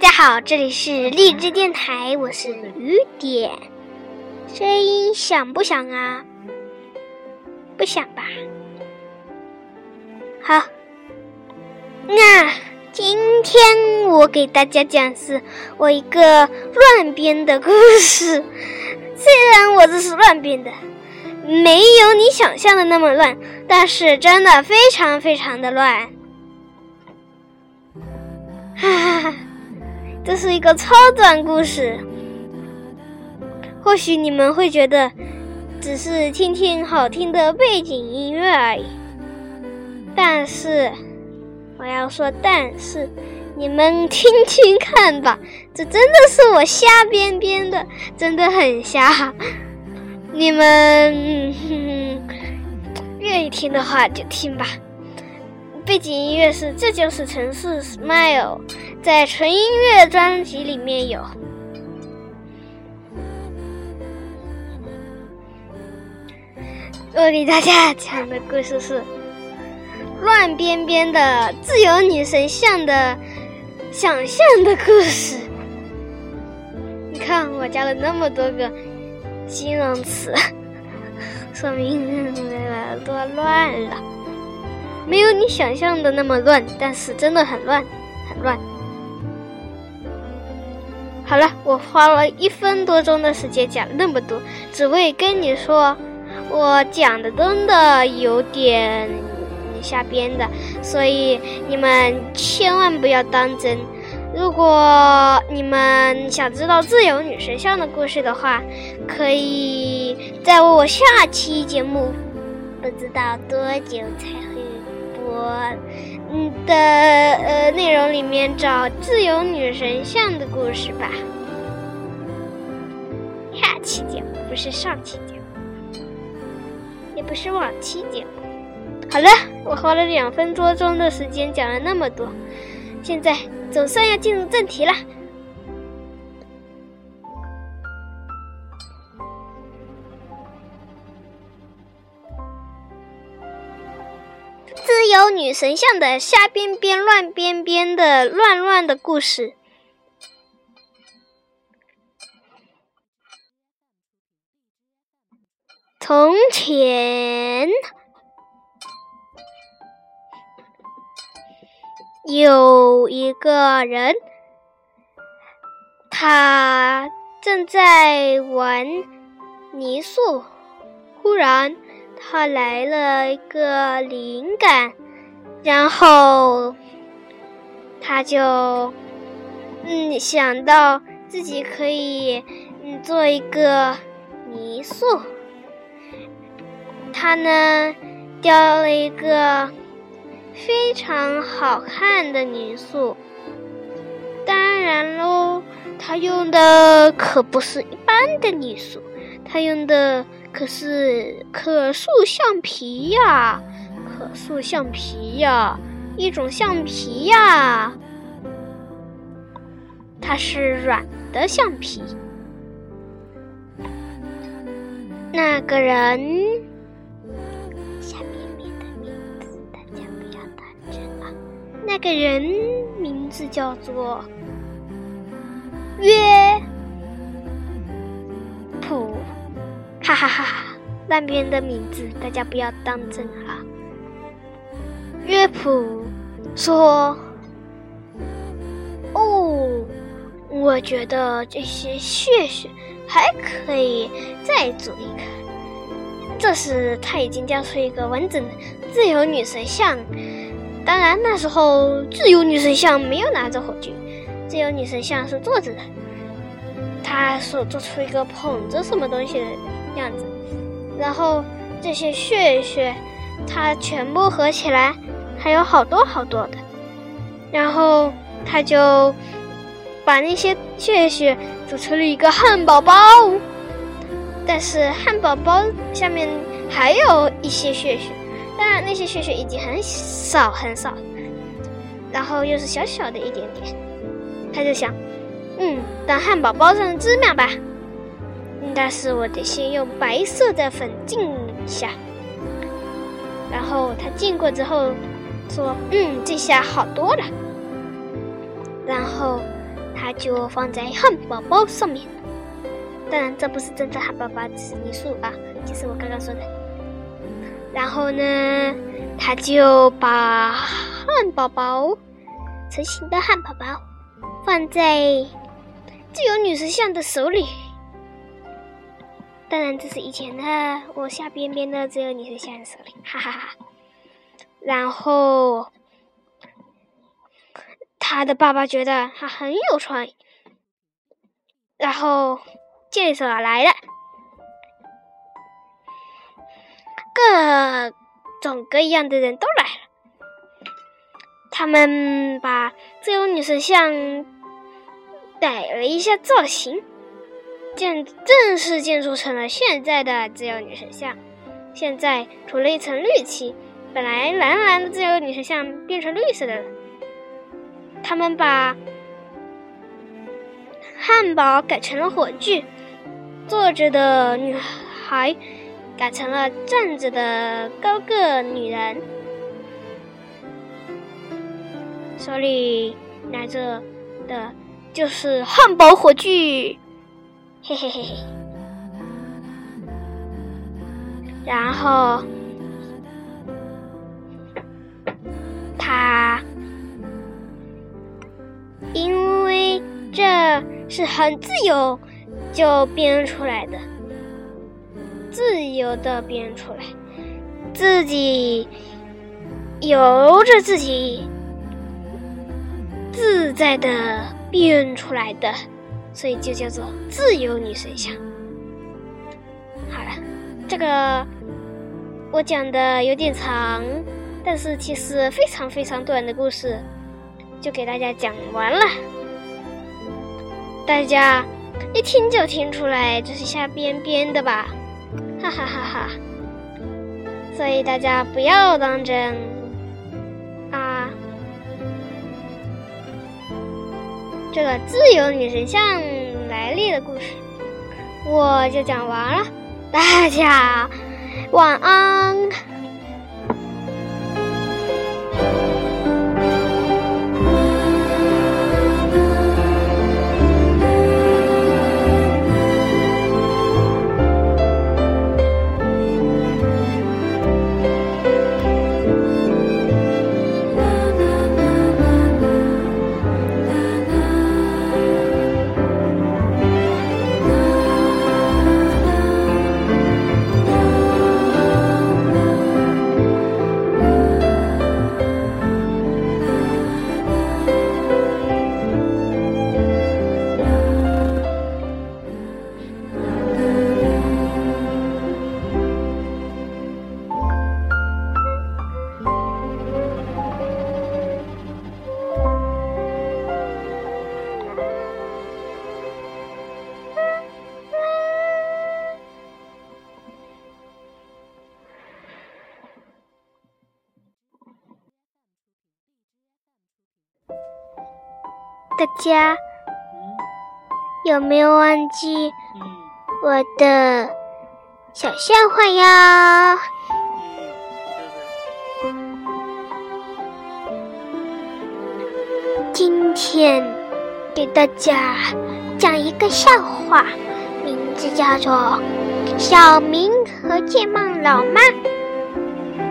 大家好，这里是励志电台，我是雨点。声音响不响啊？不响吧？好，那今天我给大家讲是我一个乱编的故事。虽然我这是乱编的，没有你想象的那么乱，但是真的非常非常的乱。哈哈哈，这是一个超短故事。或许你们会觉得只是听听好听的背景音乐而已，但是我要说，但是你们听听看吧，这真的是我瞎编编的，真的很瞎。你们愿意听的话就听吧。背景音乐是《这就是城市 Smile》，在纯音乐专辑里面有。我给大家讲的故事是乱编编的自由女神像的想象的故事。你看，我加了那么多个形容词，说明多乱了。没有你想象的那么乱，但是真的很乱，很乱。好了，我花了一分多钟的时间讲那么多，只为跟你说，我讲的真的有点瞎编的，所以你们千万不要当真。如果你们想知道自由女神像的故事的话，可以在我下期节目，不知道多久才会。播嗯的呃内容里面找自由女神像的故事吧，下期节目不是上期节目，也不是往期节目。好了，我花了两分多钟的时间讲了那么多，现在总算要进入正题了。有女神像的瞎编编、乱编编的乱乱的故事。从前有一个人，他正在玩泥塑，忽然。他来了一个灵感，然后他就嗯想到自己可以嗯做一个泥塑。他呢雕了一个非常好看的泥塑，当然喽，他用的可不是一般的泥塑，他用的。可是可塑橡皮呀，可塑橡皮呀，一种橡皮呀，它是软的橡皮。那个人，下面的名字大家不要打针啊。那个人名字叫做约。哈哈哈！那边的名字大家不要当真啊。乐谱说：“哦，我觉得这些血血还可以再做一个。”这时他已经雕出一个完整的自由女神像。当然那时候自由女神像没有拿着火炬，自由女神像是坐着的。他所做出一个捧着什么东西的。样子，然后这些血血，它全部合起来，还有好多好多的。然后他就把那些血血组成了一个汉堡包，但是汉堡包下面还有一些血血，当然那些血血已经很少很少，然后又是小小的一点点。他就想，嗯，当汉堡包上的芝麻吧。但是我得先用白色的粉浸一下，然后他浸过之后说：“嗯，这下好多了。”然后他就放在汉堡包上面。当然，这不是真的汉堡包，只是泥塑啊，就是我刚刚说的。然后呢，他就把汉堡包成型的汉堡包放在自由女神像的手里。当然，这是以前的我下边边的自由女神像的手里，哈哈哈。然后他的爸爸觉得他很有创意，然后。介绍来了，各种各样的人都来了。他们把自由女神像改了一下造型，建正式建筑成了现在的自由女神像。现在涂了一层绿漆，本来蓝蓝的自由女神像变成绿色的了。他们把汉堡改成了火炬。坐着的女孩改成了站着的高个女人，手里拿着的就是汉堡火炬，嘿嘿嘿嘿。然后他因为这是很自由。就编出来的，自由的编出来，自己由着自己自在的编出来的，所以就叫做自由女神像。好了，这个我讲的有点长，但是其实非常非常短的故事，就给大家讲完了，大家。一听就听出来这是瞎编编的吧，哈哈哈哈！所以大家不要当真这个自由女神像来历的故事，我就讲完了，大家晚安。大家有没有忘记我的小笑话呀？今天给大家讲一个笑话，名字叫做《小明和健忘老妈》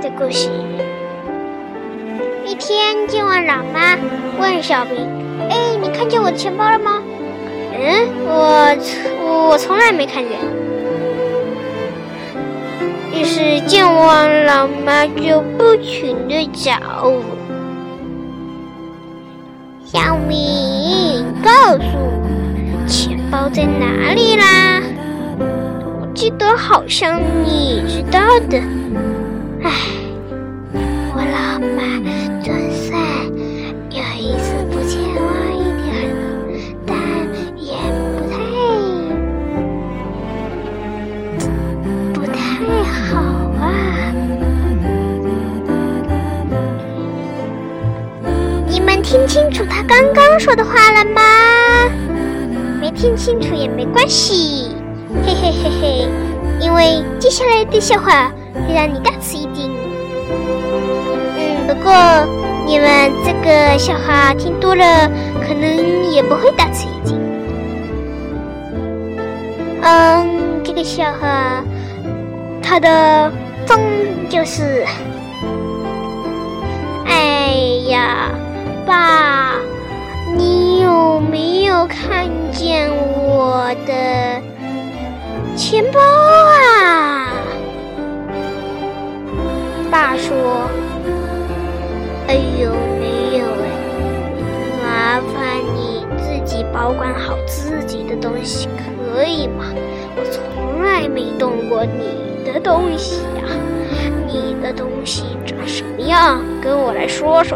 的故事。一天，健忘老妈问小明。看见我的钱包了吗？嗯，我我从来没看见。于是健忘老妈就不停的找我。小明，告诉我钱包在哪里啦？我记得好像你知道的。唉，刚刚说的话了吗？没听清楚也没关系，嘿嘿嘿嘿，因为接下来的笑话会让你大吃一惊。嗯，不过你们这个笑话听多了，可能也不会大吃一惊。嗯，这个笑话，它的风就是，哎呀，爸，有没有看见我的钱包啊？爸说。哎呦，没有哎，麻烦你自己保管好自己的东西，可以吗？我从来没动过你的东西呀，你的东西长什么样？跟我来说说。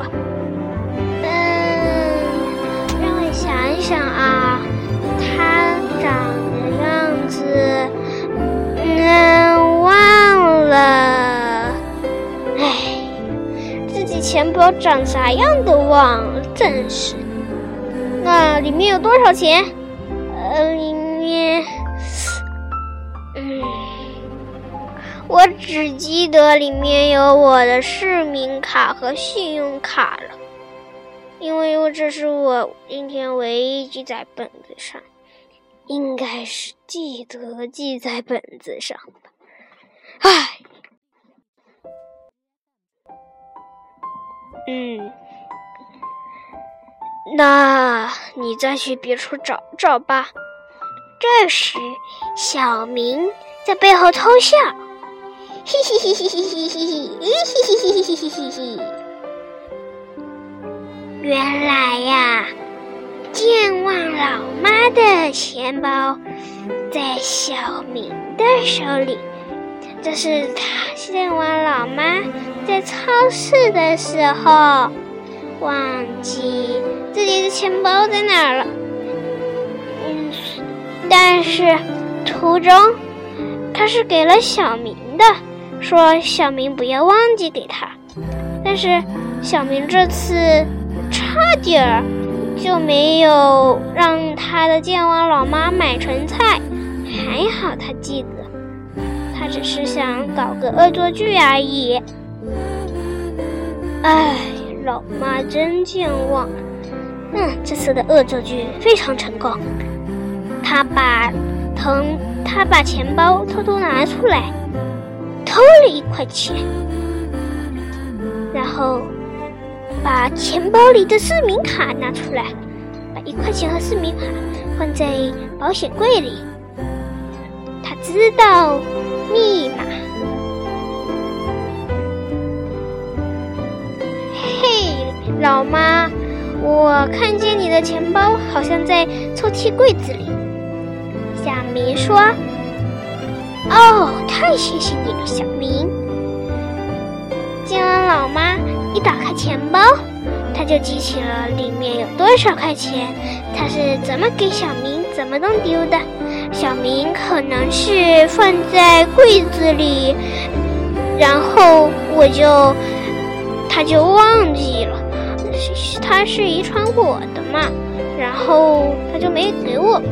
想啊，它长的样子，嗯，忘了。唉，自己钱包长啥样都忘了，真是。那里面有多少钱？呃，里面，嗯，我只记得里面有我的市民卡和信用卡了，因为我这是我今天唯一记在本子上，应该是记得记在本子上吧。唉。嗯，那你再去别处找找吧。这时，小明在背后偷笑，嘿嘿嘿嘿嘿嘿嘿嘿嘿嘿嘿嘿嘿。原来呀，健忘老妈的钱包在小明的手里。这是他见完老妈在超市的时候，忘记自己的钱包在哪儿了。嗯，但是途中他是给了小明的，说小明不要忘记给他。但是小明这次差点儿就没有让他的健忘老妈买成菜，还好他记得。他只是想搞个恶作剧而已。哎，老妈真健忘。嗯，这次的恶作剧非常成功。他把从他把钱包偷偷拿出来，偷了一块钱，然后把钱包里的市民卡拿出来，把一块钱和市民卡放在保险柜里。他知道。密码。嘿，老妈，我看见你的钱包好像在抽屉柜子里。小明说：“哦，太谢谢你了，小明。”见了老妈一打开钱包，他就记起了里面有多少块钱，他是怎么给小明怎么弄丢的。小明可能是放在柜子里，然后我就他就忘记了，他是遗传我的嘛，然后他就没给我吧。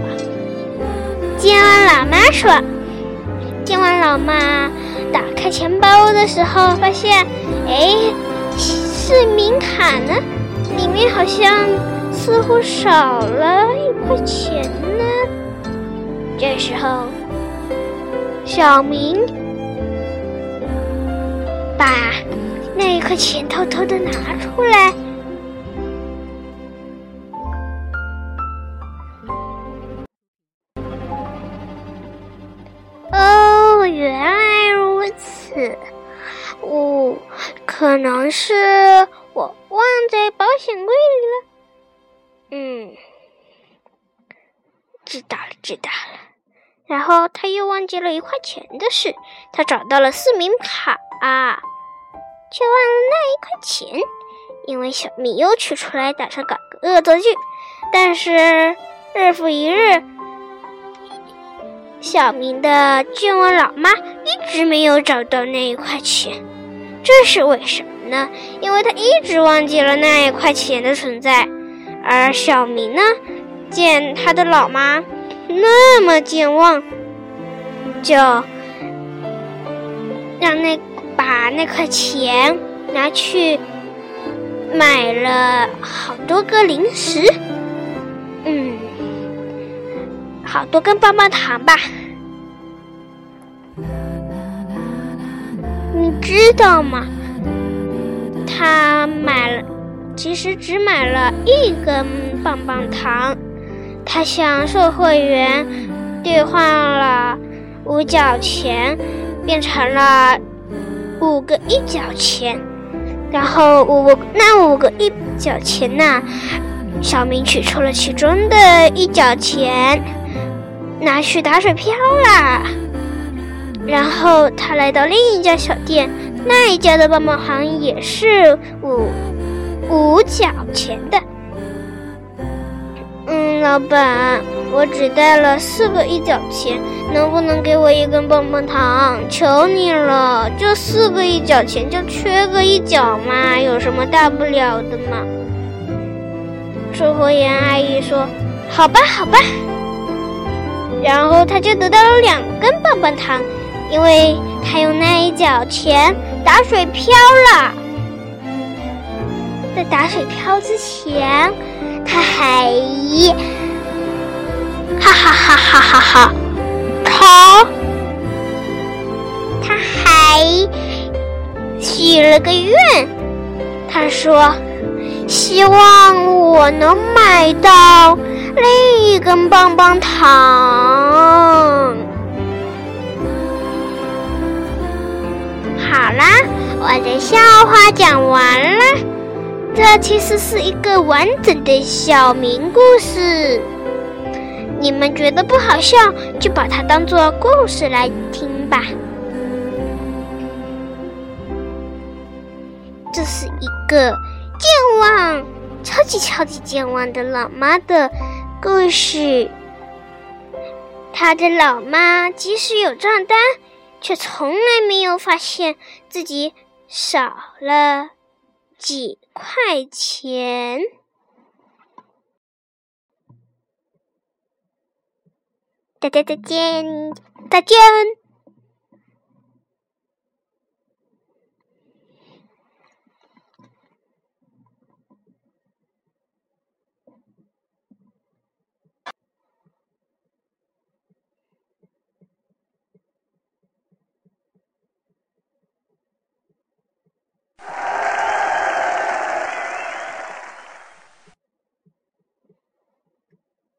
见完老妈说，见完老妈打开钱包的时候，发现，哎，市民卡呢？里面好像似乎少了一块钱呢。这时候，小明把那一块钱偷偷的拿出来。是我忘在保险柜里了。嗯，知道了，知道了。然后他又忘记了一块钱的事，他找到了市民卡，却忘了那一块钱。因为小明又取出来打算搞个恶作剧，但是日复一日，小明的健忘老妈一直没有找到那一块钱，这是为什么呢？因为他一直忘记了那一块钱的存在，而小明呢，见他的老妈。那么健忘，就让那把那块钱拿去买了好多个零食，嗯，好多根棒棒糖吧。你知道吗？他买了，其实只买了一根棒棒糖。他向售货员兑换了五角钱，变成了五个一角钱。然后五那五个一角钱呢？小明取出了其中的一角钱，拿去打水漂了。然后他来到另一家小店，那一家的棒棒糖也是五五角钱的。嗯，老板，我只带了四个一角钱，能不能给我一根棒棒糖？求你了，就四个一角钱，就缺个一角嘛，有什么大不了的嘛？售货员阿姨说：“好吧，好吧。”然后他就得到了两根棒棒糖。因为他用那一角钱打水漂了，在打水漂之前，他还哈哈哈哈哈哈，他他还许了个愿，他说希望我能买到另一根棒棒糖。好啦，我的笑话讲完了。这其实是一个完整的小明故事。你们觉得不好笑，就把它当做故事来听吧。这是一个健忘、超级超级健忘的老妈的故事。他的老妈即使有账单。却从来没有发现自己少了几块钱。大家再见，再见。